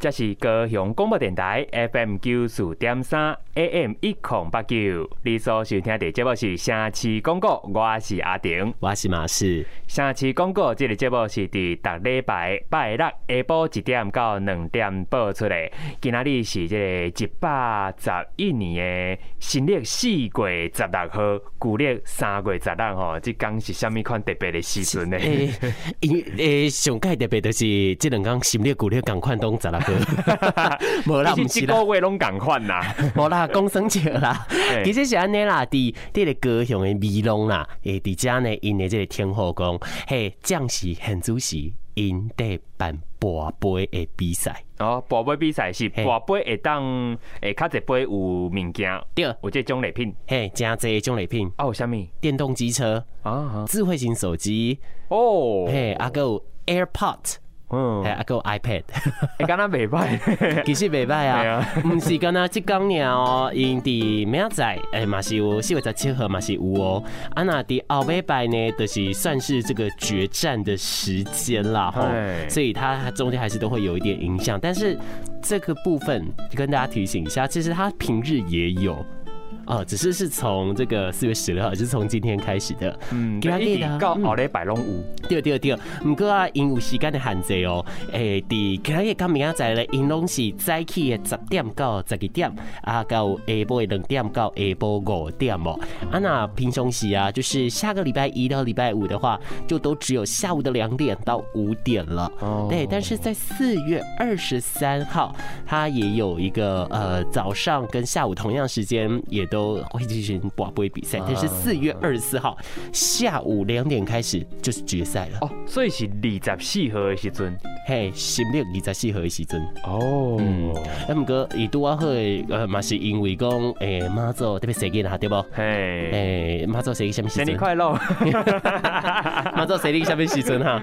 这是高雄广播电台 FM 九四点三 AM 一零八九，你所收听的节目是城市广告，我是阿丁，我是马氏。城市广告这个节目是伫逐礼拜拜六下晡一点到两点播出的。今仔日是这个一百十一年的新历四月十六号，旧历三月十六号，这天是什么款特别的时阵呢？诶，上届特别就是这两天新历旧历同款拢十六。无啦，毋是个月拢共款啦，无啦，讲生笑啦。其实是安尼啦，伫伫个高雄的美浓啦，诶，伫遮呢，因的即个天后宫，嘿，将是现主是因在办博杯的比赛。哦，博杯比赛是博杯会当诶，较侪杯有物件，对，有这种礼品，嘿，真侪种礼品。哦，啥物？电动机车啊，智慧型手机哦，嘿，还有 AirPod。嗯，还有 iPad，你敢若袂歹，其实袂歹啊，毋是敢若即讲尔哦，因伫明仔载，诶嘛是有四月十七号嘛是有哦，啊那伫后尾拜呢，就是算是这个决战的时间啦吼，所以它中间还是都会有一点影响，但是这个部分跟大家提醒一下，其实它平日也有。哦，只是是从这个四月十六号，就是从今天开始的。嗯，今日到后礼拜拢有。对对对，不过啊，因有时间的限制哦。诶，第今日跟明仔载咧，因拢是早起的十点到十二点，啊，到下晡两点到下晡五点哦。啊，那平常时啊，就是下个礼拜一到礼拜五的话，就都只有下午的两点到五点了。哦。对，但是在四月二十三号，它也有一个呃早上跟下午同样时间也都。都会进行博杯比赛，但是四月二十四号下午两点开始就是决赛了哦，所以是二十四号的时阵，嘿，新历二十四号的时阵哦，嗯，那么哥伊拄啊好诶，呃，嘛是因为讲诶妈祖特别生日哈，对不？嘿，诶妈祖生日什么时阵？生日快乐！妈祖生日什么时阵哈？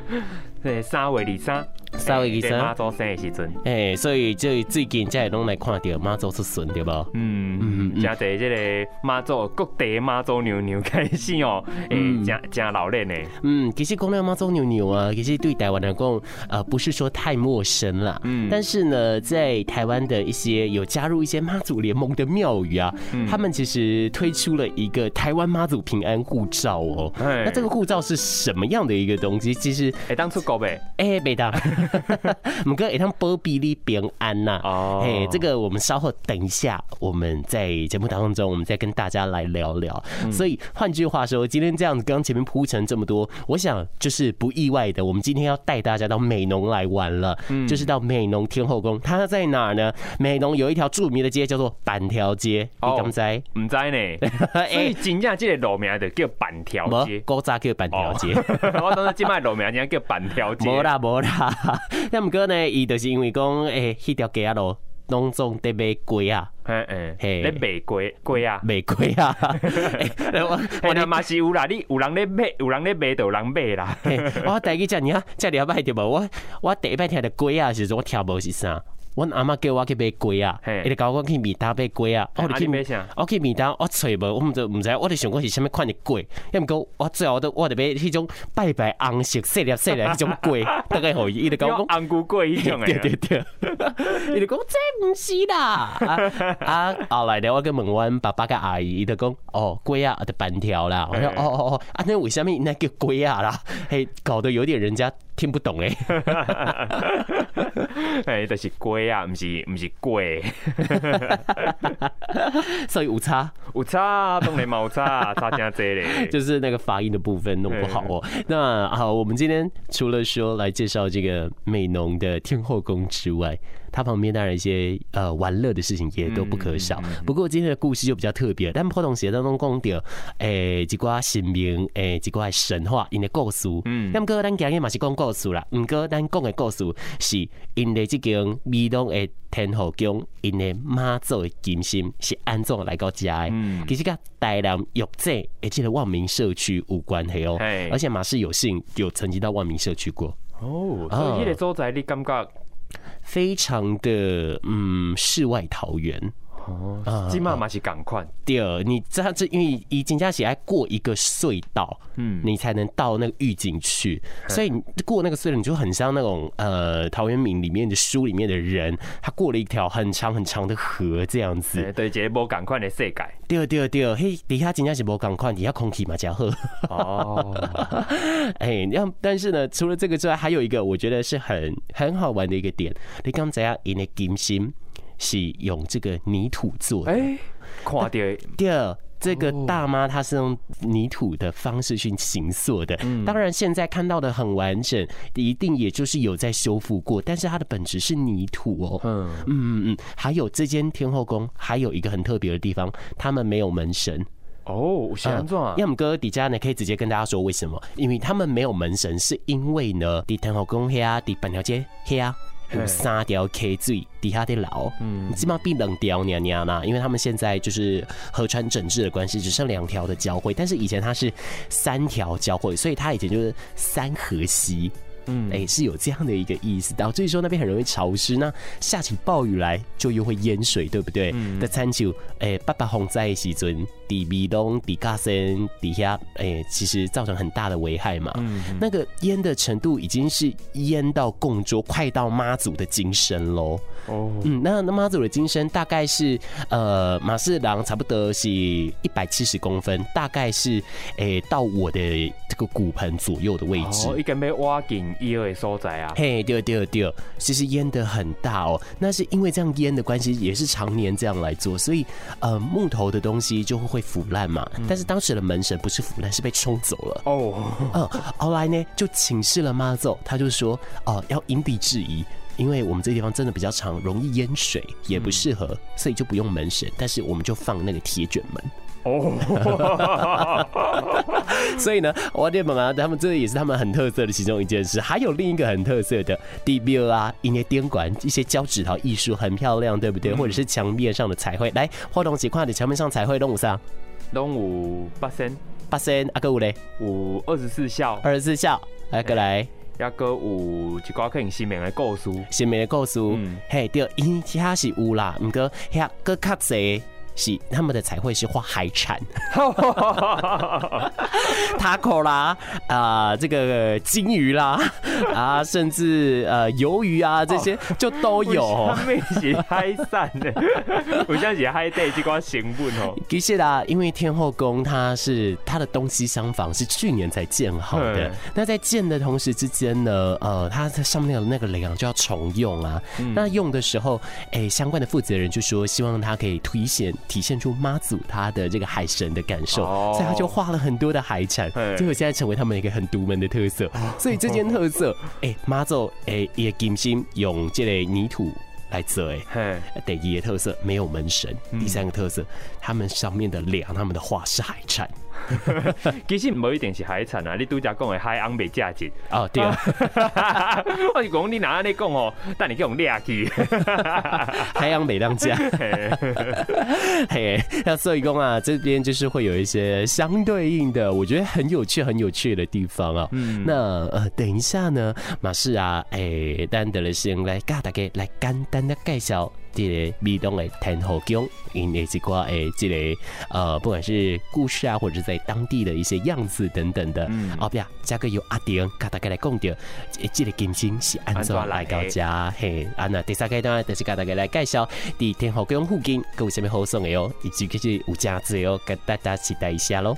对，三月二三，三月二三，妈祖生的时阵，哎，所以就最近才会拢来看到妈祖出巡，对不？嗯嗯，加在这个。妈祖各地妈祖娘娘开始哦，诶，真真老练呢。嗯，其实讲到妈祖娘娘啊，其实对台湾来讲，呃，不是说太陌生了。嗯，但是呢，在台湾的一些有加入一些妈祖联盟的庙宇啊，他们其实推出了一个台湾妈祖平安护照哦。那这个护照是什么样的一个东西？其实哎，当出国呗？诶，没当。我们哥一趟保庇你平安呐。哦，诶，这个我们稍后等一下，我们在节目当中，我们再跟大家来聊聊，所以换句话说，今天这样子，刚前面铺成这么多，我想就是不意外的，我们今天要带大家到美浓来玩了，就是到美浓天后宫，它在哪儿呢？美浓有一条著名的街叫做板条街，你敢知？唔知呢？所以真正这个路名就叫板条街，古早叫板条街。我当时今麦路名叫叫板条街。无啦无啦，那毋过呢？伊就是因为讲诶，迄条街啊路。拢总得卖鸡啊，嗯嗯，嘿，咧卖鸡鸡啊，卖鸡啊，我我嘛是有啦，你有人咧卖，有人咧卖就有人卖啦。我第一只你啊，这里要买对无？我我第一摆听的粿啊，时阵我听无是啥。阮阿妈叫我去买粿啊，伊就教我去面搭买粿啊，我去买啥？我去面搭，我揣无，我毋知毋知，我就想讲是啥物款的粿，要毋过我最后都我就买迄种白白红色细粒细粒迄种粿，大概互伊，伊就讲红龟粿迄种诶，对对对，伊就讲这毋是啦，啊，后来咧我去问阮爸爸甲阿姨，伊就讲哦粿啊，就板条啦，我说哦哦哦，啊那为啥物那叫粿啊啦？嘿，搞得有点人家。听不懂 哎，哎，就是龟啊，不是不是贵，所以有差？有差，当然冇差，差真多嘞，就是那个发音的部分弄不好哦。那好，我们今天除了说来介绍这个美浓的天后宫之外，它旁边当然一些呃玩乐的事情也都不可少。不过今天的故事就比较特别，但破洞鞋当中讲到诶，一挂神明诶，几挂神话，因的故事。嗯，那么哥，咱今日嘛是讲故事啦。唔过咱讲的故事是因的这间美浓的天后宫，因的妈祖的金身是安怎来到家的？嗯，其实跟台南玉井而且的万民社区有关系哦。而且马氏有幸有曾经到万民社区过。哦，所以那个所在你感觉？非常的嗯，世外桃源。哦，起码嘛是赶快。第二，你知道这因为以金家喜爱过一个隧道，嗯，你才能到那个狱警去，所以你过那个隧道，你就很像那种呃陶渊明里面的书里面的人，他过了一条很长很长的河这样子。对，这波赶快的世界。第二，第二，第二，嘿，底下金家喜波赶快，底下空气嘛加好。哦，哎，要但是呢，除了这个之外，还有一个我觉得是很很好玩的一个点，你刚才啊，因为金心。是用这个泥土做的。哎，看到第二，这个大妈她是用泥土的方式去形塑的。当然，现在看到的很完整，一定也就是有在修复过，但是它的本质是泥土哦。嗯嗯嗯。还有这间天后宫还有一个很特别的地方，他们没有门神。哦，是这样啊。要么哥底下呢可以直接跟大家说为什么？因为他们没有门神，是因为呢，底天后宫黑啊，底板条街黑啊。有三条 K 最底下的老，嗯，基本上比两条娘娘啦，因为他们现在就是河川整治的关系，只剩两条的交汇，但是以前它是三条交汇，所以它以前就是三河溪。嗯，哎，是有这样的一个意思，导致说那边很容易潮湿，那下起暴雨来就又会淹水，对不对？嗯，的参就哎，八八洪灾时阵，底壁东底嘎森底下，哎，其实造成很大的危害嘛。嗯，那个淹的程度已经是淹到供桌，快到妈祖的金身喽。哦，嗯，那那妈祖的金身大概是呃马士郎差不多是一百七十公分，大概是哎到我的这个骨盆左右的位置。哦，一根被挖紧。一二所在啊，嘿，对对对，其实淹的很大哦。那是因为这样淹的关系，也是常年这样来做，所以呃木头的东西就会会腐烂嘛。但是当时的门神不是腐烂，是被冲走了哦。嗯，后来呢就请示了妈祖，他就说哦、呃、要因地制宜，因为我们这地方真的比较长，容易淹水，也不适合，所以就不用门神，但是我们就放那个铁卷门。哦，所以呢，我店们啊，他们这也是他们很特色的其中一件事。还有另一个很特色的地标啊，一些电管、一些胶纸陶艺术很漂亮，对不对？或者是墙面上的彩绘，来，活动几块的墙面上彩绘，东五上，东五八仙，八仙阿哥五嘞，五二十四孝，二十四孝，来过来，阿哥五一挂可能新面的故事，新面的故事，嗯，嘿，对，因其他是有啦，唔过遐个较济。是他们的彩绘是画海产，塔可啦，啊、呃，这个金鱼啦，啊，甚至呃鱿鱼啊这些就都有。他们是海产的，我像是海带这块成分哦。其实啦，因为天后宫它是它的东西厢房是去年才建好的，那在建的同时之间呢，呃，它在上面的那个梁就要重用啊。那用的时候，哎、欸，相关的负责人就说希望它可以凸显。体现出妈祖他的这个海神的感受，所以他就画了很多的海产，最后现在成为他们一个很独门的特色。所以这件特色，哎，妈祖哎也金心用这类泥土来做，哎，第一个特色没有门神，第三个特色，他们上面的梁，他们的画是海产。其实不一定是海产啊，你拄则讲的海昂美价值哦，对。啊，我是讲你哪里讲哦，但你叫我们俩去，海洋美当家，嘿，那所以讲啊，这边就是会有一些相对应的，我觉得很有趣、很有趣的地方啊。嗯，那呃，等一下呢，马氏啊，哎、欸，等得了先来嘎大家来简单的介绍。这个美东的天后宫，因为这个诶，这个呃，不管是故事啊，或者是在当地的一些样子等等的，嗯，后边这个由阿丁甲大家来讲掉，这个金星是安怎来到家？嘿，啊，那第三阶段就是甲大家来介绍，在天后宫附近有什么好耍的哦，以及就是有价值哦，甲大家期待一下喽。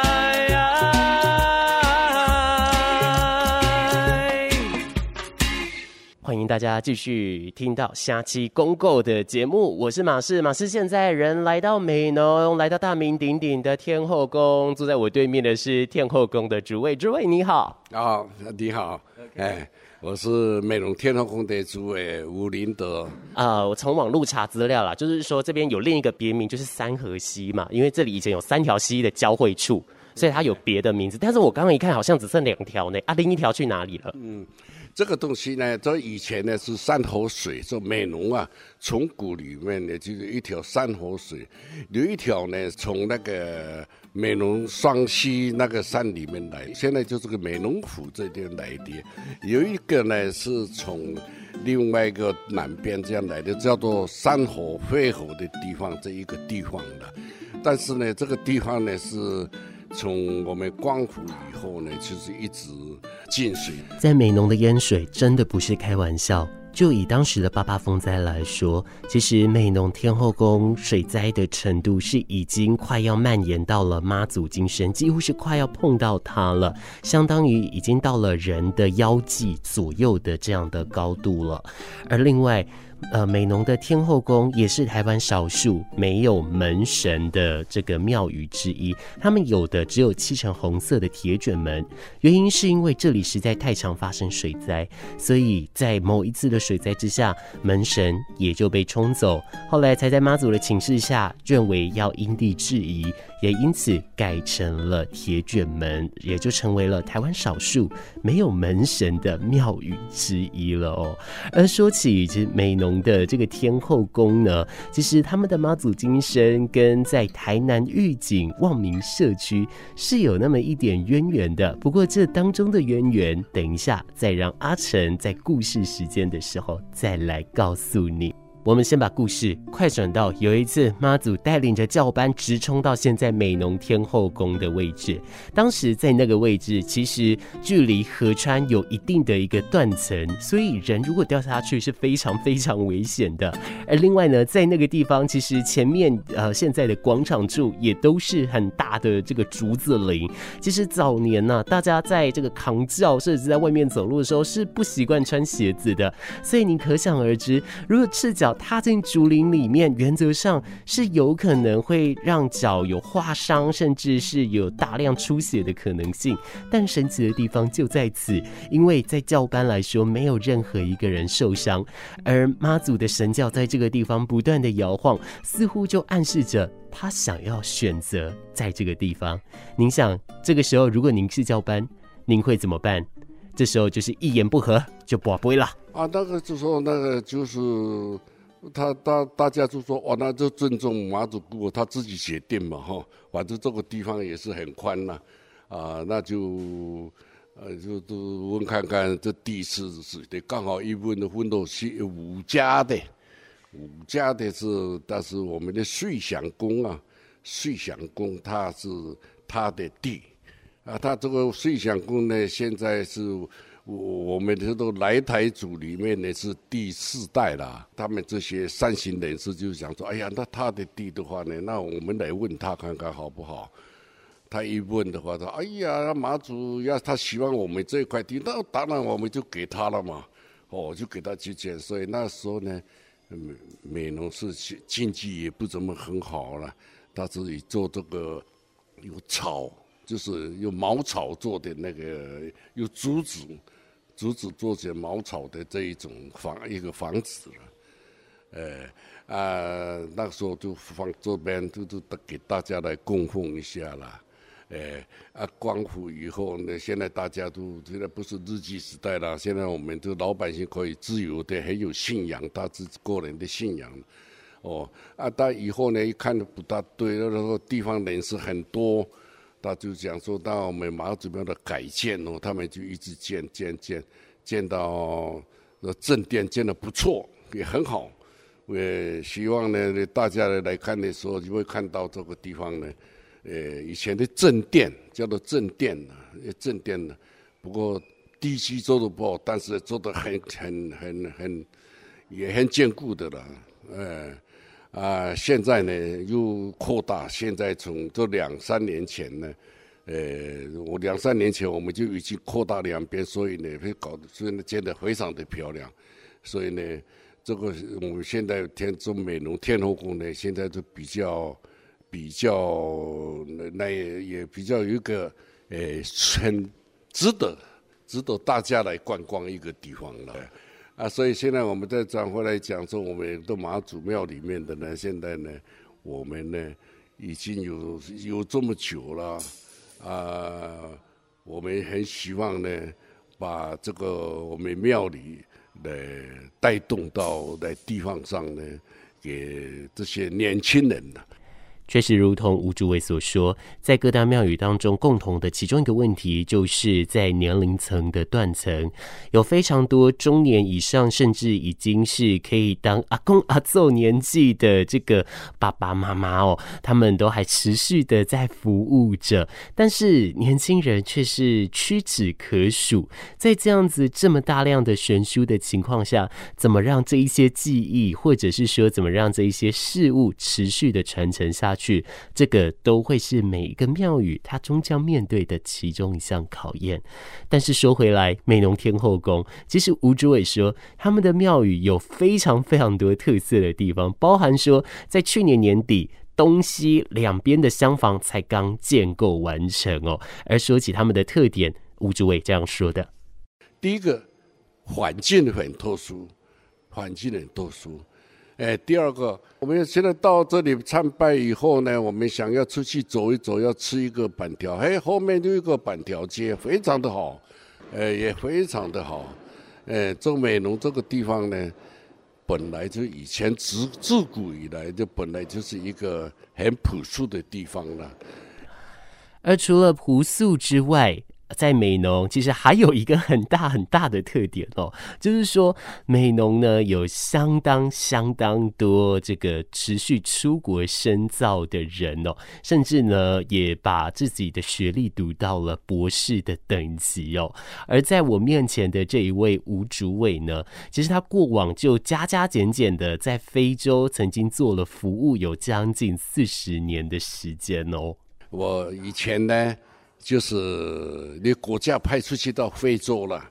迎大家继续听到下期公购的节目，我是马氏，马氏现在人来到美浓，来到大名鼎鼎的天后宫，坐在我对面的是天后宫的主位，主位你好，啊，你好，哎，我是美浓天后宫的主委吴林德，啊，我从网路查资料啦，就是说这边有另一个别名，就是三河溪嘛，因为这里以前有三条溪的交汇处，所以它有别的名字，但是我刚刚一看，好像只剩两条呢，啊，另一条去哪里了？嗯。这个东西呢，这以前呢是山河水，这美浓啊，从古里面呢就是一条山河水，有一条呢从那个美浓双溪那个山里面来，现在就是个美浓府这边来的，有一个呢是从另外一个南边这样来的，叫做山河汇合的地方这一个地方的，但是呢这个地方呢是。从我们光复以后呢，其实一直进水。在美浓的淹水真的不是开玩笑。就以当时的八八风灾来说，其实美浓天后宫水灾的程度是已经快要蔓延到了妈祖金身，几乎是快要碰到它了，相当于已经到了人的腰际左右的这样的高度了。而另外，呃，美浓的天后宫也是台湾少数没有门神的这个庙宇之一。他们有的只有漆成红色的铁卷门，原因是因为这里实在太常发生水灾，所以在某一次的水灾之下，门神也就被冲走。后来才在妈祖的请示下，认为要因地制宜，也因此改成了铁卷门，也就成为了台湾少数没有门神的庙宇之一了哦。而说起这美浓。的这个天后宫呢，其实他们的妈祖金身跟在台南玉井望明社区是有那么一点渊源的。不过这当中的渊源，等一下再让阿成在故事时间的时候再来告诉你。我们先把故事快转到有一次妈祖带领着教班直冲到现在美浓天后宫的位置。当时在那个位置，其实距离河川有一定的一个断层，所以人如果掉下去是非常非常危险的。而另外呢，在那个地方，其实前面呃现在的广场处也都是很大的这个竹子林。其实早年呢、大家在这个扛轿甚至在外面走路的时候是不习惯穿鞋子的，所以你可想而知，如果赤脚踏进竹林里面，原则上是有可能会让脚有划伤，甚至是有大量出血的可能性。但神奇的地方就在此，因为在教班来说，没有任何一个人受伤，而妈祖的神教在这个地方不断的摇晃，似乎就暗示着他想要选择在这个地方。您想，这个时候如果您是教班，您会怎么办？这时候就是一言不合就跋杯了。啊，那个就说那个就是。他大大家就说哇，那就尊重妈祖姑他自己决定嘛哈，反正这个地方也是很宽呐，啊，那就呃就都问看看这地是是的，刚好一问的分到是五家的，五家的是，但是我们的瑞祥宫啊，瑞祥宫它是他的地，啊，他这个瑞祥宫呢现在是。我我们这都来台组里面呢是第四代了，他们这些善心人士就想说，哎呀，那他的地的话呢，那我们来问他看看好不好？他一问的话，说，哎呀，马祖要他希望我们这块地，那当然我们就给他了嘛，哦，就给他去建。所以那时候呢，美美浓市经济也不怎么很好了，他自己做这个有草。就是用茅草做的那个，用竹子，竹子做成茅草的这一种房一个房子了，呃啊，那时候就放这边都都给大家来供奉一下了，呃啊，光复以后呢，现在大家都现在不是日据时代了，现在我们这老百姓可以自由的，很有信仰，他自己个人的信仰，哦啊，但以后呢，一看都不大对，那时候地方人是很多。他就讲说，到我们妈祖庙的改建哦，他们就一直建建建，建到正殿建得不错，也很好。我也希望呢，大家来看的时候就会看到这个地方呢，呃，以前的正殿叫做正殿呢，正殿呢，不过地基做的不好，但是做的很很很很也很坚固的了，呃啊，现在呢又扩大，现在从这两三年前呢。呃，我两三年前我们就已经扩大两边，所以呢会搞得，所以呢建得非常的漂亮。所以呢，这个我们现在天中美浓天后宫呢，现在都比较比较那那也也比较有一个呃很值得值得大家来观光一个地方了。啊，所以现在我们再转回来讲说，我们的妈祖庙里面的呢，现在呢，我们呢已经有有这么久了。啊，我们很希望呢，把这个我们庙里来带动到在地方上呢，给这些年轻人的。确实，如同吴主委所说，在各大庙宇当中，共同的其中一个问题，就是在年龄层的断层，有非常多中年以上，甚至已经是可以当阿公阿祖年纪的这个爸爸妈妈哦，他们都还持续的在服务着，但是年轻人却是屈指可数。在这样子这么大量的悬殊的情况下，怎么让这一些记忆，或者是说怎么让这一些事物持续的传承下去？去，这个都会是每一个庙宇它终将面对的其中一项考验。但是说回来，美浓天后宫，其实吴主委说，他们的庙宇有非常非常多特色的地方，包含说，在去年年底，东西两边的厢房才刚建构完成哦。而说起他们的特点，吴主委这样说的：第一个，环境很特殊，环境很特殊。哎，第二个，我们现在到这里参拜以后呢，我们想要出去走一走，要吃一个板条，哎，后面就一个板条街，非常的好，哎，也非常的好，哎，这美浓这个地方呢，本来就以前自自古以来就本来就是一个很朴素的地方了，而除了朴素之外。在美农，其实还有一个很大很大的特点哦，就是说美农呢有相当相当多这个持续出国深造的人哦，甚至呢也把自己的学历读到了博士的等级哦。而在我面前的这一位吴主伟呢，其实他过往就加加减减的在非洲曾经做了服务，有将近四十年的时间哦。我以前呢。就是你国家派出去到非洲了，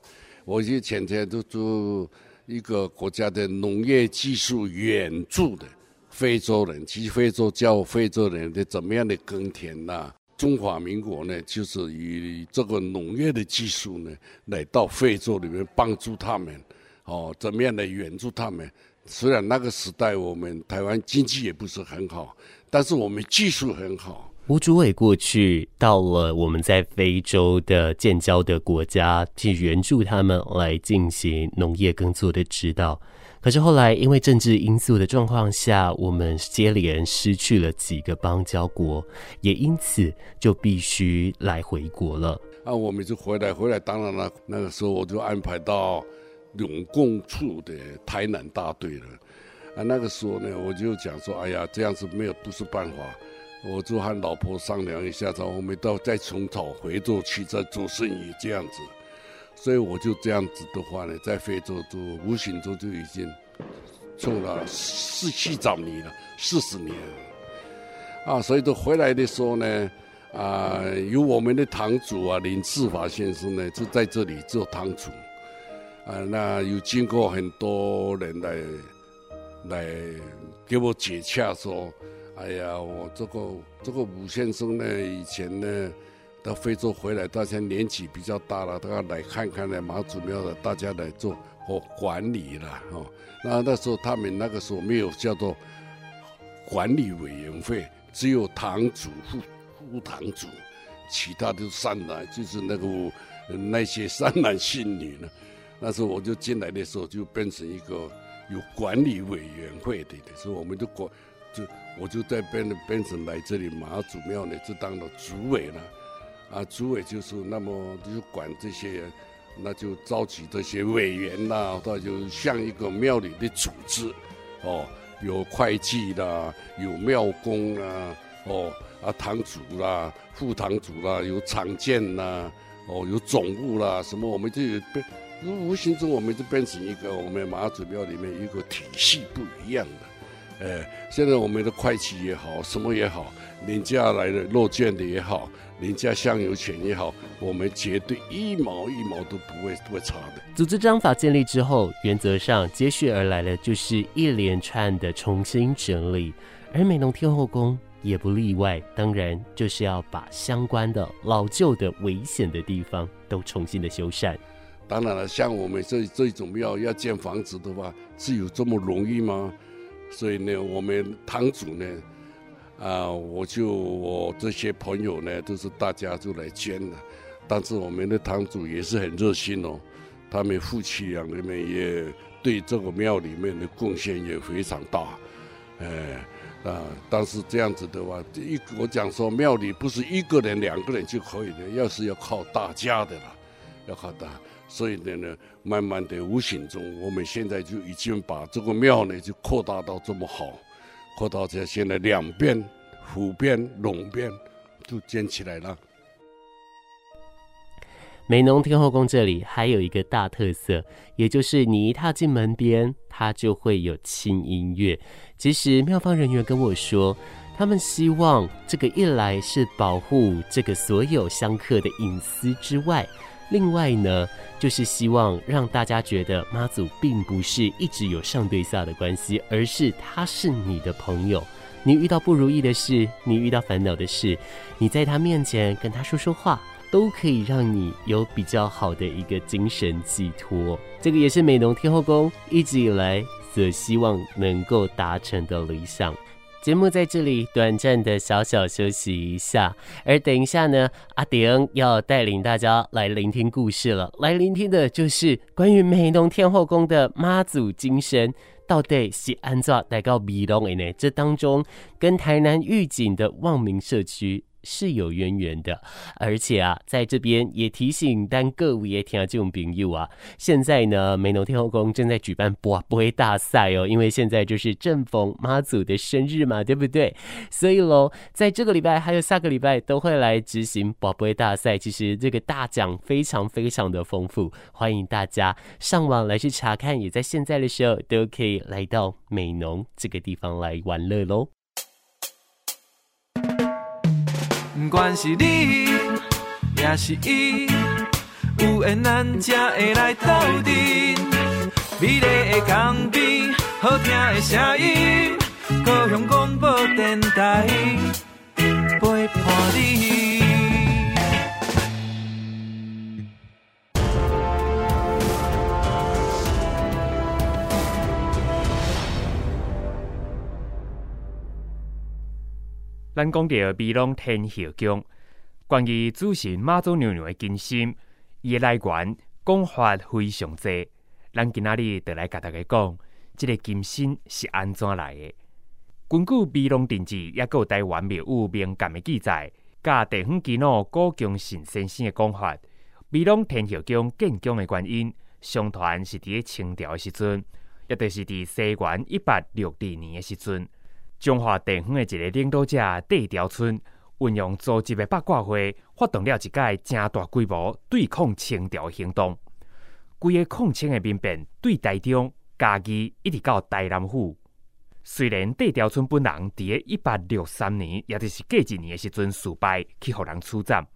我就前天都做一个国家的农业技术援助的非洲人，去非洲教非洲人的怎么样的耕田呐、中华民国呢，就是以这个农业的技术呢，来到非洲里面帮助他们，哦，怎么样的援助他们？虽然那个时代我们台湾经济也不是很好，但是我们技术很好。吴主委过去到了我们在非洲的建交的国家，去援助他们来进行农业耕作的指导。可是后来因为政治因素的状况下，我们接连失去了几个邦交国，也因此就必须来回国了。啊，我们就回来，回来当然了，那个时候我就安排到永共处的台南大队了。啊，那个时候呢，我就讲说，哎呀，这样子没有不是办法。我就和老婆商量一下，然后我们到再重找回州去再做生意这样子，所以我就这样子的话呢，在非洲就无形中就已经做了四七早年了，四十年啊，所以都回来的时候呢，啊，有我们的堂主啊林志华先生呢，就在这里做堂主，啊，那有经过很多人来来给我解洽说。哎呀，我这个这个吴先生呢，以前呢到非洲回来，大家年纪比较大了，他来看看呢马祖庙的，大家来做和管理了哦。那那时候他们那个时候没有叫做管理委员会，只有堂主、副副堂主，其他的善男就是那个那些善男信女呢。那时候我就进来的时候就变成一个有管理委员会的，所以我们就管。我就在变变成来这里妈祖庙呢，就当了主委了，啊，主委就是那么就管这些，那就召集这些委员呐，他就像一个庙里的组织，哦，有会计啦，有庙工啦，哦啊堂主啦，副堂主啦，有厂建啦，哦有总务啦，什么我们就变，无形中我们就变成一个我们妈祖庙里面一个体系不一样的，哎，现在我们的会计也好，什么也好，人家来的落卷的也好。人家香油钱也好，我们绝对一毛一毛都不会不会差的。组织章法建立之后，原则上接续而来的就是一连串的重新整理，而美浓天后宫也不例外。当然，就是要把相关的老旧的危险的地方都重新的修缮。当然了，像我们这这种庙要建房子的话，是有这么容易吗？所以呢，我们堂主呢。啊，我就我这些朋友呢，都是大家就来捐了，但是我们的堂主也是很热心哦，他们夫妻两个人也对这个庙里面的贡献也非常大，哎啊，但是这样子的话，一我讲说庙里不是一个人两个人就可以的，要是要靠大家的了，要靠大，所以呢呢，慢慢的无形中，我们现在就已经把这个庙呢就扩大到这么好。扩大这现在两边、湖边、龙边都建起来了。美浓天后宫这里还有一个大特色，也就是你一踏进门边，它就会有轻音乐。其实庙方人员跟我说，他们希望这个一来是保护这个所有香客的隐私之外。另外呢，就是希望让大家觉得妈祖并不是一直有上对下的关系，而是他是你的朋友。你遇到不如意的事，你遇到烦恼的事，你在他面前跟他说说话，都可以让你有比较好的一个精神寄托。这个也是美浓天后宫一直以来所希望能够达成的理想。节目在这里短暂的小小休息一下，而等一下呢，阿顶要带领大家来聆听故事了。来聆听的就是关于美浓天后宫的妈祖精神，到底是安怎带到美浓的呢？这当中跟台南御景的望明社区。是有渊源的，而且啊，在这边也提醒单各位也听这种朋友啊，现在呢，美浓天后宫正在举办博杯大赛哦，因为现在就是正逢妈祖的生日嘛，对不对？所以喽，在这个礼拜还有下个礼拜都会来执行博杯大赛，其实这个大奖非常非常的丰富，欢迎大家上网来去查看，也在现在的时候都可以来到美浓这个地方来玩乐喽。不管是你，也是伊，有缘咱才会来斗阵。美丽的江边，好听的声音，高雄广播电台陪伴你。咱讲到美龙天后宫，关于主神妈祖娘娘的金身，伊的来源讲法非常多。咱今仔日就来甲大家讲，这个金身是安怎来的？根据美浓电视也有台湾庙宇明鉴的记载，甲地方耆老古宫神先生的讲法，美龙天后宫建宫的原因，相传是伫清朝的时阵，也就是伫西元一八六二年的时阵。中华地方的一个领导者戴条春，运用组织的八卦会，发动了一届正大规模对抗清朝行动。规个抗清的民变对台中、嘉义一直到台南府。虽然戴条春本人伫个一八六三年，也就是过一年的时阵失败，去互人处斩，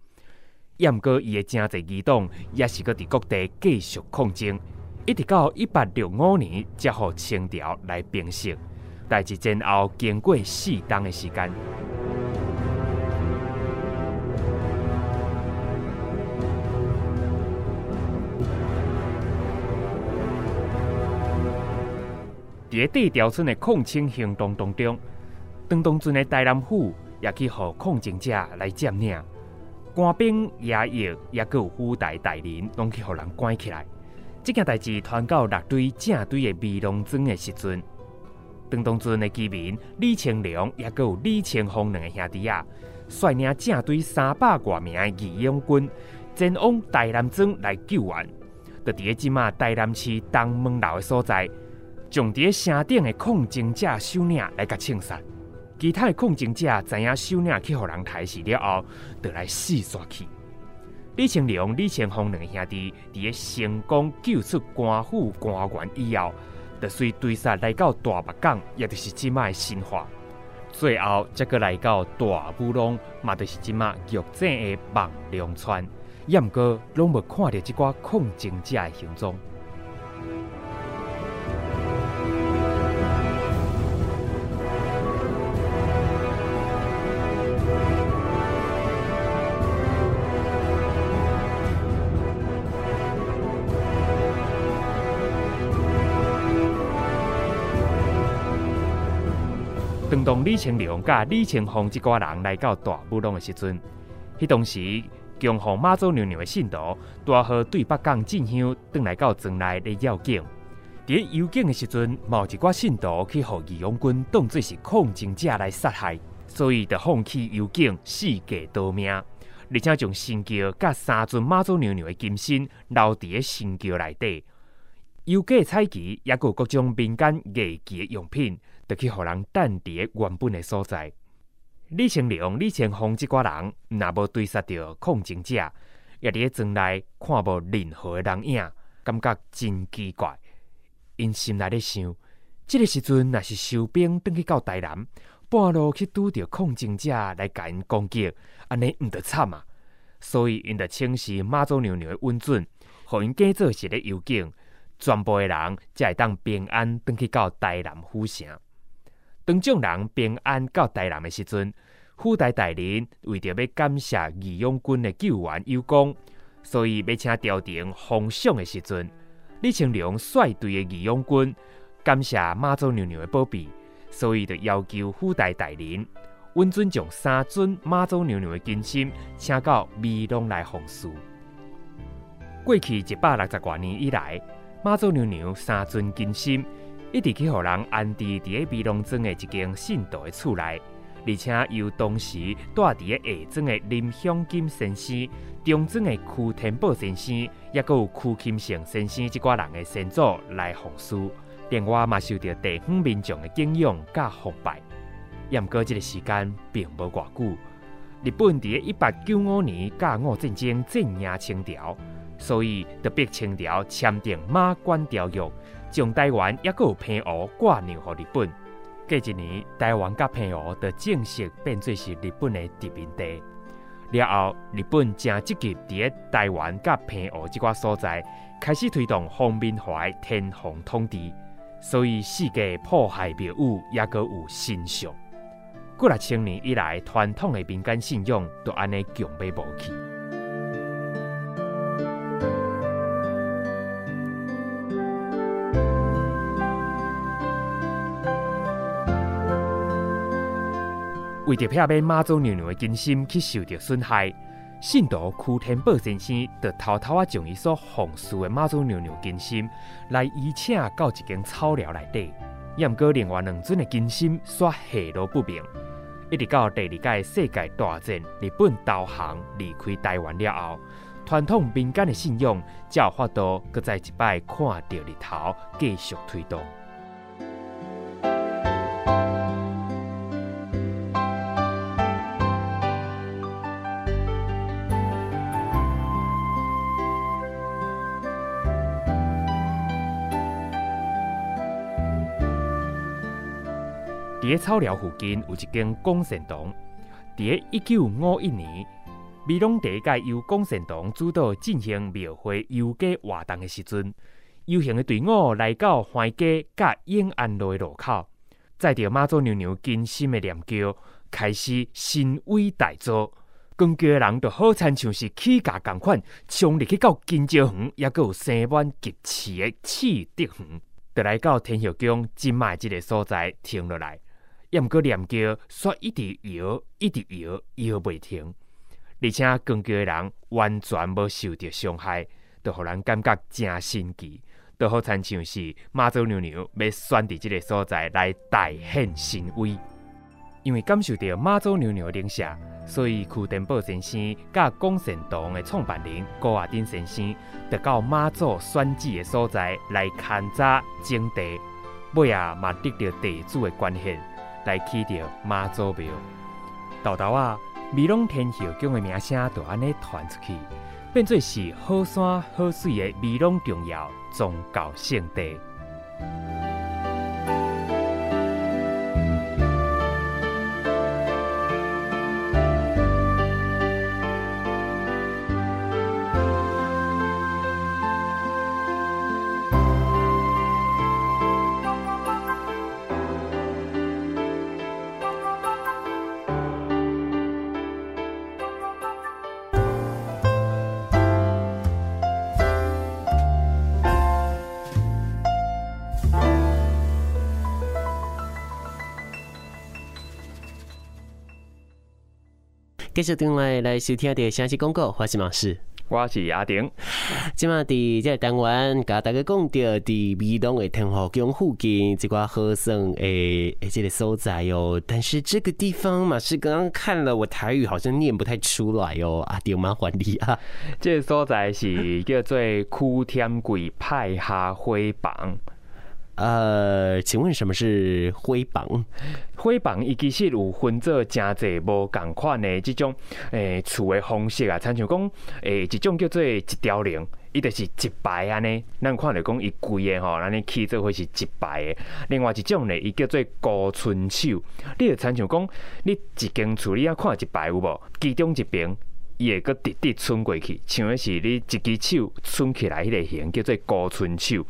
也毋过伊的真侪异党也是搁伫各地继续抗争，一直到一八六五年才互清朝来平息。代志前后经过适当的时间，伫地调村的抗清行动当中，张东尊的台南府也去互抗争者来占领，官兵衙役也阁有府台大人拢去互人关起来。这件代志传到六队正队的美浓庄的时阵。张东村的居民李清良，也阁有李清风两个兄弟啊，率领正队三百多名的义勇军前往台南庄来救援。就伫个即马台南市东门楼的所在，将伫山顶的抗争者首领来甲枪杀。其他的抗争者知影首领去互人抬死了后，就来四散去。李成龙、李成凤两个兄弟伫个成功救出官府官员以后，就随追杀来到大目港，也就是即卖新化。最后，则阁来到大武壠，嘛就是即卖玉井的望龙川。也毋过，拢无看到即寡抗争者的行踪。当李清龙甲李清峰一挂人来到大武隆的时阵，迄当时强红妈祖娘娘的信徒大号对北港进香，转来到庄内来绕境。伫游境的时阵，某一挂信徒去互义勇军当作是抗争者来杀害，所以就放弃游境，四界逃命，而且将神轿甲三尊妈祖娘娘的金身留伫个神轿内底。游街彩旗也有各种民间艺伎的用品。就去互人等伫个原本诶所在。李成龙、李成凤这挂人，若无追杀到抗争者，也伫个庄内看无任何的人影，感觉真奇怪。因心内咧想，即个时阵若是收兵转去到台南，半路去拄着抗争者来甲因攻击，安尼毋得惨啊！所以因着请示妈祖娘娘诶允准，互因假做是咧游境，全部诶人才会当平安转去到台南府城。当众人平安到台南的时阵，府台大人为着要感谢义勇军的救援有功，所以要请朝廷封赏的时阵，李成龙率队的义勇军感谢妈祖娘娘的保庇，所以就要求府台大人温准将三尊妈祖娘娘的金身请到美浓来奉祀。过去一百六十多年以来，妈祖娘娘三尊金身。一直去互人安置伫个美浓庄的一间信徒的厝内，而且由当时住伫个下庄的林香金先生、中庄的屈天宝先生，也阁有屈金胜先生这挂人的先祖来奉祀，另外嘛受到地方民众的敬仰甲膜拜。也毋过这个时间并无偌久，日本伫个一八九五年甲午战争镇压清朝，所以特别清朝签订马关条约。将台湾也有澎湖挂让予日本，过一年，台湾甲澎湖就正式变作是日本的殖民地。了后，日本正积极伫台湾甲澎湖这个所在开始推动皇民化天皇统治，所以世界破坏庙宇也阁有新象。过了千年以来，传统的民间信仰都安尼强要无去。为着避免妈祖娘娘的金身去受到损害，信徒屈天宝先生就偷偷啊将伊所奉祀的妈祖娘娘金身来移请到一间草寮内底。也毋过另外两尊的金身却下落不明，一直到第二届世界大战，日本投降离开台湾了后，传统民间的信仰才有法度搁再一摆看到日头，继续推动。草寮附近有一间广善堂。伫一九五一年，美隆第一届由广善堂主导进行庙会游街活动的时阵，游行的队伍来到环街甲永安路的路口，载着妈祖娘娘精心的念轿，开始神威大作。跟轿的人就好亲像是起价共款，冲入去到金蕉园，也有生满吉持的启德园，就来到天后宫即卖这个所在停落来。也毋过念轿煞一直摇，一直摇，摇袂停，而且跟轿的人完全无受到伤害，都互人感觉真神奇，都好亲像是妈祖娘娘要选伫这个所在来大显神威。因为感受到妈祖娘娘的灵舍，所以屈天宝先生甲广善堂的创办人高亚丁先生，就到妈祖选址的所在来勘查征地。尾啊嘛得到地主的关系来去着妈祖庙。豆豆啊，美龙天后宫的名声就安尼传出去，变做是好山好水的美龙重要宗教圣地。续等来来收听的详细公告，我是马氏，我是阿丁。今嘛伫这个单元，甲大家讲到伫美东的天后宫附近一寡好耍诶诶，这个所在哟。但是这个地方，嘛，是刚刚看了，我台语好像念不太出来哟。阿丁麻烦你啊，这个所在是叫做枯天鬼派下灰房。呃，请问什么是灰房？灰房伊其实有分做真侪无共款的这种诶厝的方式啊，亲像讲诶一种叫做一条龙，伊就是一排安尼。咱看着讲伊规个吼，安尼起做会是一排的。另外一种呢，伊叫做高村手，你就亲像讲你一间厝你啊看一排有无？其中一边伊会阁直直伸过去，像的是你一只手伸起来迄个形，叫做高村手。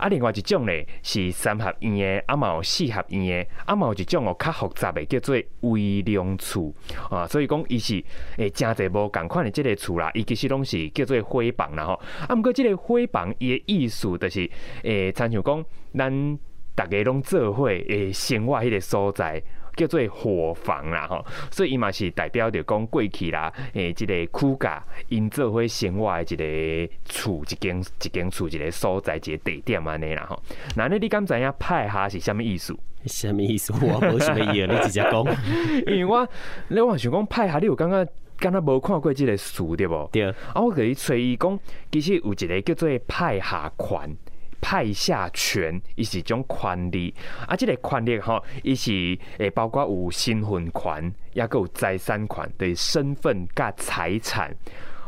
啊，另外一种咧是三合院的，啊嘛有四合院的，啊嘛有一种哦较复杂的叫做微量厝啊，所以讲伊是诶真侪无共款的即个厝啦，伊其实拢是叫做灰房啦吼。啊，毋过即个灰房伊的意思就是诶，亲像讲咱逐个拢做伙诶生活迄个所在。叫做伙房啦吼，所以伊嘛是代表着讲过去啦，诶，即个区家因做伙生活的一个厝，一间一间厝，一个所在，一个地点安尼啦吼。那呢，你敢知影派下是啥物意思？啥物意思？我无啥物意，你直接讲。因为我，你我想讲派下，你有感觉敢若无看过即个词对无？对。啊，我可以揣伊讲，其实有一个叫做派下权。派下权，伊是一种权利，啊，即、个权利吼，伊是诶，包括有身份权，抑佫有财产权，对身份甲财产，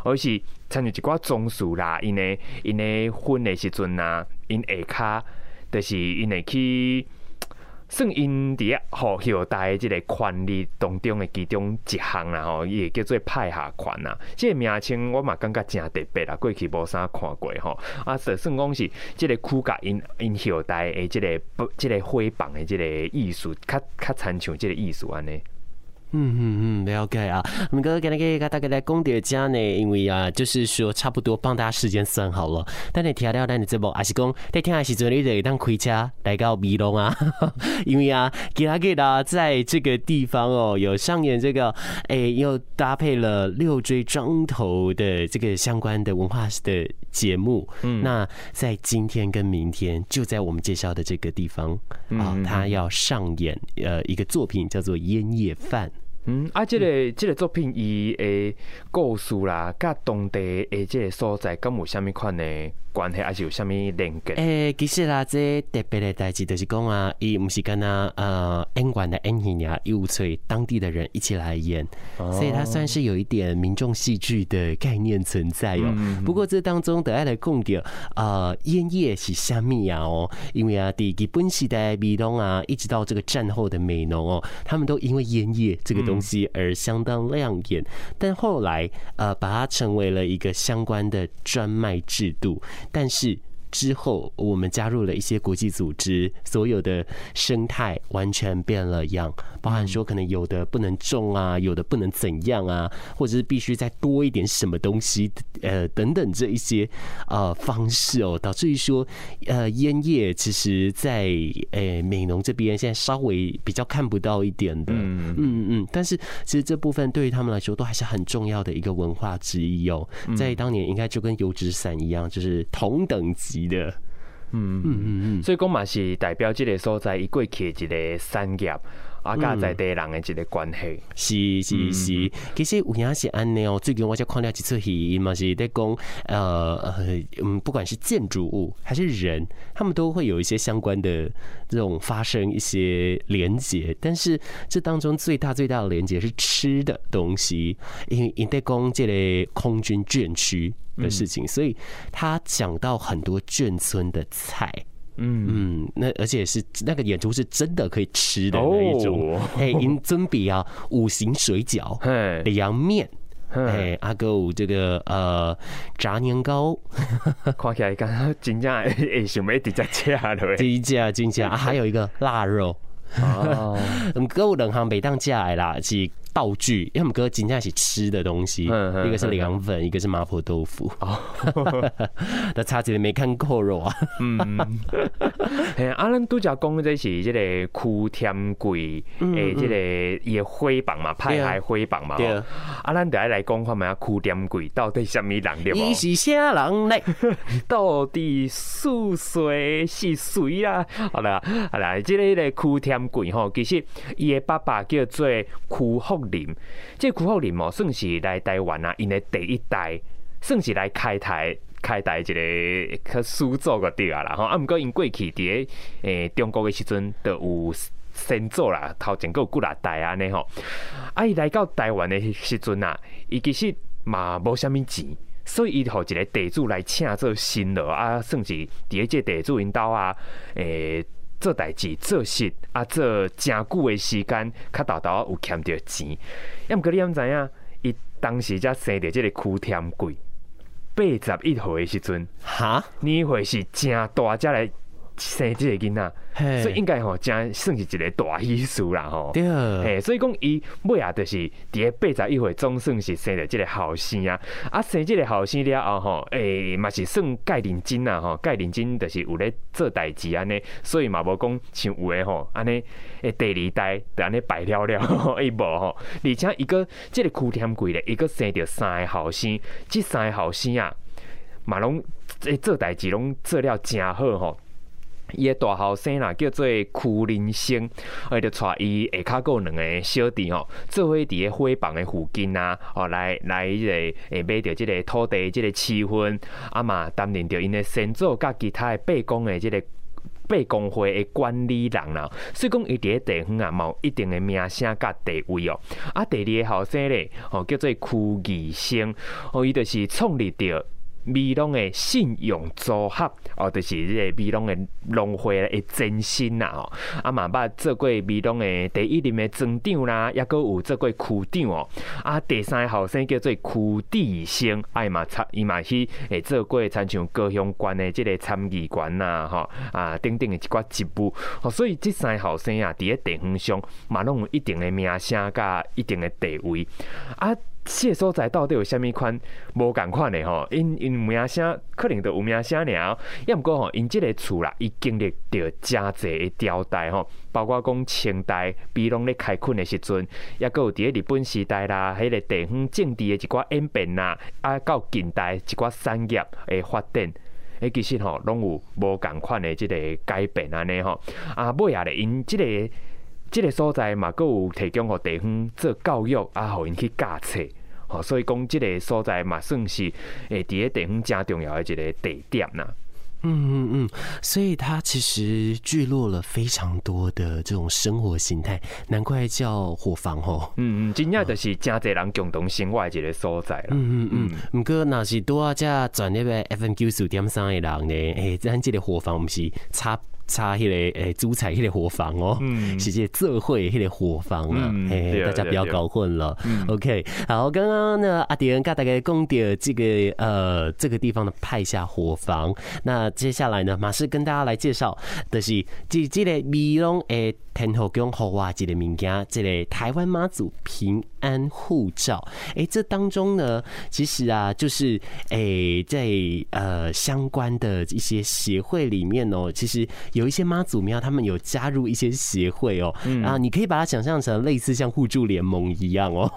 而是参与一寡宗族啦，因诶因诶婚的时阵啊，因下骹，就是因会去。算因伫啊，吼后代即个权利当中的其中一项啦，吼，伊会叫做派下权啦。即个名称我嘛感觉真特别啦，过去无啥看过吼。啊，就算讲是即个区甲因因后代的即个不即个花房的即个艺术，较较亲像即个艺术安尼。嗯嗯嗯，了解啊。我们哥哥给大家来讲点家呢，因为啊，就是说差不多帮大家时间算好了。但你听了咱的节目，还是讲在听的时阵，你得当开车来到美浓啊。因为啊，给他给他在这个地方哦，有上演这个，哎、欸，又搭配了六椎庄头的这个相关的文化的节目。嗯，那在今天跟明天，就在我们介绍的这个地方啊，他要上演呃一个作品，叫做《烟叶饭》。嗯，啊，即个即个作品伊诶故事啦，甲当地诶即个所在，敢有虾物款的关系，还是有啥物连接？诶、欸，其实啦，这特别的代志就是讲啊，伊毋是跟那呃演员的演戏呀，有找当地的人一起来演，哦、所以它算是有一点民众戏剧的概念存在哦。嗯、不过这当中得爱来讲到呃烟叶是啥物呀？哦，因为啊，伫日本时代美浓啊，一直到这个战后的美浓哦，他们都因为烟叶这个东西而相当亮眼，但后来呃把它成为了一个相关的专卖制度，但是。之后，我们加入了一些国际组织，所有的生态完全变了样，包含说可能有的不能种啊，有的不能怎样啊，或者是必须再多一点什么东西，呃，等等这一些呃方式哦，导致于说，呃，烟叶其实在呃美农这边现在稍微比较看不到一点的，嗯嗯嗯，但是其实这部分对于他们来说都还是很重要的一个文化之一哦，在当年应该就跟油纸伞一样，就是同等级。的，嗯嗯嗯嗯，所以讲嘛是代表这个所在，伊过去一个产业啊，甲在地人的一个关系。是是是，其实有影是安尼哦。最近我才看了几次戏，嘛是在讲呃呃嗯，不管是建筑物还是人，他们都会有一些相关的这种发生一些连结。但是这当中最大最大的连结是吃的东西，因为因在讲这类空军眷区的事情，所以他讲到很多眷村的菜。嗯。嗯，那而且是那个演出是真的可以吃的那一种，哎，因尊比啊，五行水饺，凉面，哎，阿哥有这个呃炸年糕，看起来刚刚真正哎，想要直接吃了，直接直接啊，还有一个腊肉，哦，嗯，哥有两行每当加来啦，是。道具，因为我们哥今天一起吃的东西，一个是凉粉，一个是麻婆豆腐。哦，那差几个没看扣肉啊。嗯，哎，阿伦拄则讲这是这个苦添贵诶，这个也灰榜嘛，派海灰榜嘛。对。阿伦得来讲看嘛，区添贵到底什么人对不？伊是啥人呢？到底是谁是谁啊？好啦，好啦，这个个区添贵吼，其实伊的爸爸叫做区福。林，这区福林哦，算是来台湾啊，因的第一代，算是来开台开台一个去始祖个地啊啦吼。啊，毋过因过去伫个诶中国诶时阵，都有先祖啦，头前个有几若代安尼吼。啊，伊来到台湾诶时阵啊，伊其实嘛无啥物钱，所以伊互一个地主来请做新郎啊，算是伫个这地主因兜啊，诶。做代志做事啊，做真久的时间，较豆豆有欠着钱。要毋过你毋知影，伊当时才生着即个区天贵八十一岁的时阵，哈，年岁是真大才来生即个囡仔。所以应该吼，真算是一个大喜事啦吼。对，嘿，所以讲伊尾啊，就是伫个八十一岁，总算是生着即个后生啊。啊，生即个后生了后吼，诶，嘛是算介认真啊吼，介认真就是有咧做代志安尼，所以嘛无讲像有诶吼，安尼诶第二代就安尼败了了，伊无吼。而且伊个即个区添贵咧，伊个生着三个后生，即三个后生啊，嘛拢诶做代志拢做了诚好吼。伊个大后生啦，叫做区林生，而就带伊下骹有两个小弟吼，做伙伫个火房的附近啊，哦来来迄个诶买着即个土地即个区分，啊嘛担任着因的先祖甲其他的八公的即个八公会的管理人啦，所以讲伊伫个地方啊，嘛有一定的名声甲地位哦。啊，第二个后生咧，哦叫做区义生，哦伊就是创立着。美浓的信用组合哦，就是这个美浓的农会的前身呐吼，啊嘛捌做过美浓的第一任的庄长啦，抑阁有做过区长哦，啊第三个后生叫做区智生，啊伊嘛参伊嘛去诶做过参像高雄县的这个参议员啦吼，啊等等的一寡职务，哦所以这三个后生啊，伫咧地方上嘛拢有一定的名声甲一定的地位。啊。这所在到底有虾米款无共款的吼？因因名声可能都有名声了，要毋过吼，因这个厝啦，伊经历着诚济的朝代吼，包括讲清代美浓咧开垦的时阵，也阁有伫个日本时代啦，迄个地方政治的一寡演变啦，啊到近代一寡产业的发展，诶，其实吼拢有无共款的这个改变安尼吼，啊尾啊咧因这个。这个所在嘛，阁有提供互地方做教育啊，互因去教册，吼，所以讲即个所在嘛，算是诶，伫咧地方真重要的一个地点呐。嗯嗯嗯，所以它其实聚落了非常多的这种生活形态，难怪叫伙房吼。嗯嗯，真正就是真侪人共同生活的一个所在啦。嗯嗯嗯，毋过若是多啊，遮转那个 FM 九四点三的人呢，诶，咱这个伙房毋是差。插迄个诶，主菜迄个伙房哦，嗯是这社会迄个伙房啊，哎，大家不要搞混了。OK，好，刚刚呢阿迪恩跟大家讲到这个呃这个地方的派下伙房，那接下来呢，马上跟大家来介绍的是这这个美浓诶天后宫后哇这个物件，这个台湾妈祖平安护照。诶，这当中呢，其实啊，就是诶在呃相关的一些协会里面哦，其实。有一些妈祖庙他们有加入一些协会哦，啊，你可以把它想象成类似像互助联盟一样哦。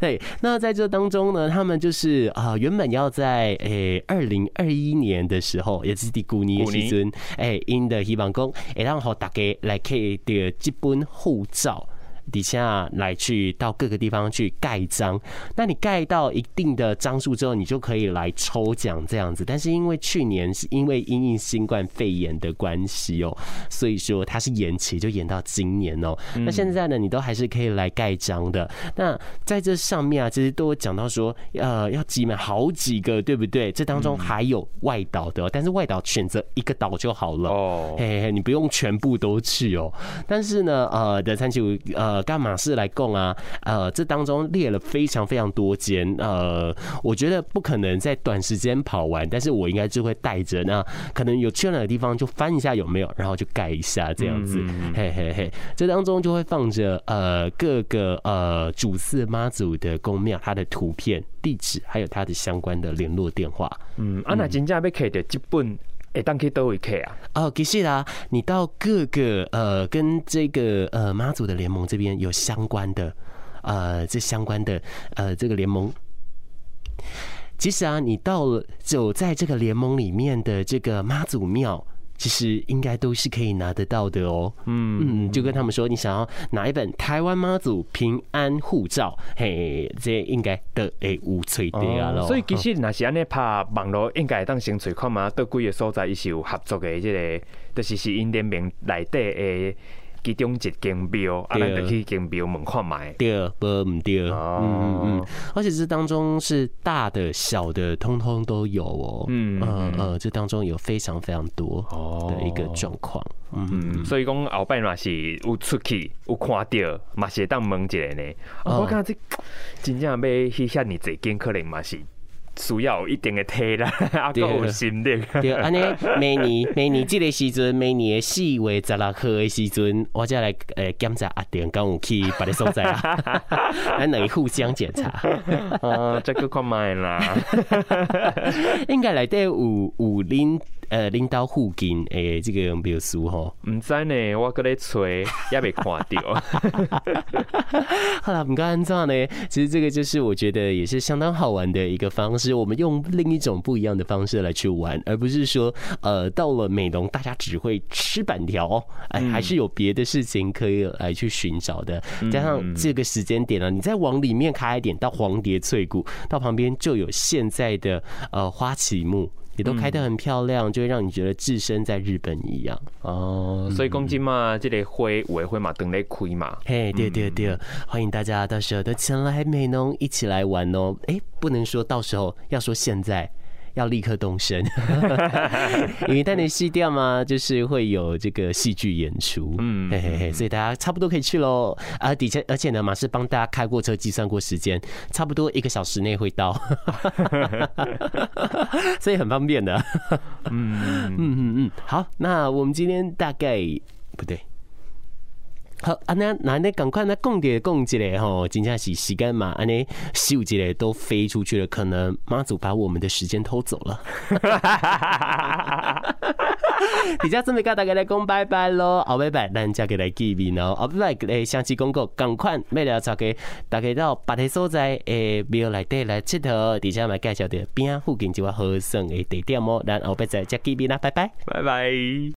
对，那在这当中呢，他们就是啊，原本要在诶二零二一年的时候，也是第古尼的时阵，诶，因的希望宫，诶让好大家来可以的这本护照。底下来去到各个地方去盖章，那你盖到一定的章数之后，你就可以来抽奖这样子。但是因为去年是因为因应新冠肺炎的关系哦，所以说它是延期，就延到今年哦。那现在呢，你都还是可以来盖章的。那在这上面啊，其实都有讲到说，呃，要集满好几个，对不对？这当中还有外岛的，但是外岛选择一个岛就好了哦，嘿嘿，你不用全部都去哦。但是呢，呃，的三七五呃。干嘛是来供啊？呃，这当中列了非常非常多间，呃，我觉得不可能在短时间跑完，但是我应该就会带着，那可能有去哪个地方就翻一下有没有，然后就盖一下这样子，嘿嘿嘿。这当中就会放着呃各个呃主祀妈祖的宫庙，它的图片、地址，还有它的相关的联络电话。嗯，啊，那真正要开的基本。哎，当去都会去啊！哦，其实啦，你到各个呃跟这个呃妈祖的联盟这边有相关的呃这相关的呃这个联盟，其实啊，你到了走在这个联盟里面的这个妈祖庙。其实应该都是可以拿得到的哦。嗯嗯，就跟他们说，你想要拿一本台湾妈祖平安护照，嘿，这应该都会有找到啊咯。所以其实那是安尼拍网络，应该当先找看嘛，到几个所在伊是有合作的，这个就是是因联名内底诶。其中一间庙，啊，咱就去间庙门看买。对，不唔对。嗯嗯嗯，而且这当中是大的、小的，通通都有哦。嗯嗯嗯，这当中有非常非常多的一个状况。嗯嗯，所以讲后摆嘛是有出去有看到，嘛是当问一下呢。我感觉这 真正要去遐尼济间，可能嘛是。需要有一定的体力，啊，够有心力。对，安尼 每年每年这个时阵，每年四月十六号的时阵，我再来诶检查阿点敢有去别的所在啊，咱两个互相检查。啊，这个看卖啦，应该内底有有恁。呃，领导附近诶，这个庙书吼，唔知呢，我搁咧吹，也未看到。好了，唔该安怎呢？其实这个就是我觉得也是相当好玩的一个方式。我们用另一种不一样的方式来去玩，而不是说，呃，到了美容大家只会吃板条，哎，还是有别的事情可以来去寻找的。加上这个时间点呢，你再往里面开一点，到黄蝶翠谷，到旁边就有现在的呃花旗木。也都开得很漂亮，就会让你觉得置身在日本一样哦。所以公鸡嘛，这个会委会嘛，等来亏嘛。嘿，对对对，欢迎大家到时候都前来美农一起来玩哦。哎，不能说到时候，要说现在。要立刻动身，因为带你戏掉嘛，就是会有这个戏剧演出，嗯，嘿嘿嘿，所以大家差不多可以去喽。啊，底下而且呢，马是帮大家开过车，计算过时间，差不多一个小时内会到，所以很方便的。嗯嗯嗯嗯，好，那我们今天大概不对。好，安尼那你赶快那共点共积嘞吼，今天是时间嘛，安尼秀积嘞都飞出去了，可能妈祖把我们的时间偷走了。底下准备跟大家来讲拜拜喽，后拜拜，咱再给来见面哦，后拜拜，诶相机公告，赶快没了，找给大家到别的所在诶，庙内底来佚佗，底下来介绍的边附近就话好耍的地点哦，咱后后拜再再见面啦，拜拜，拜拜。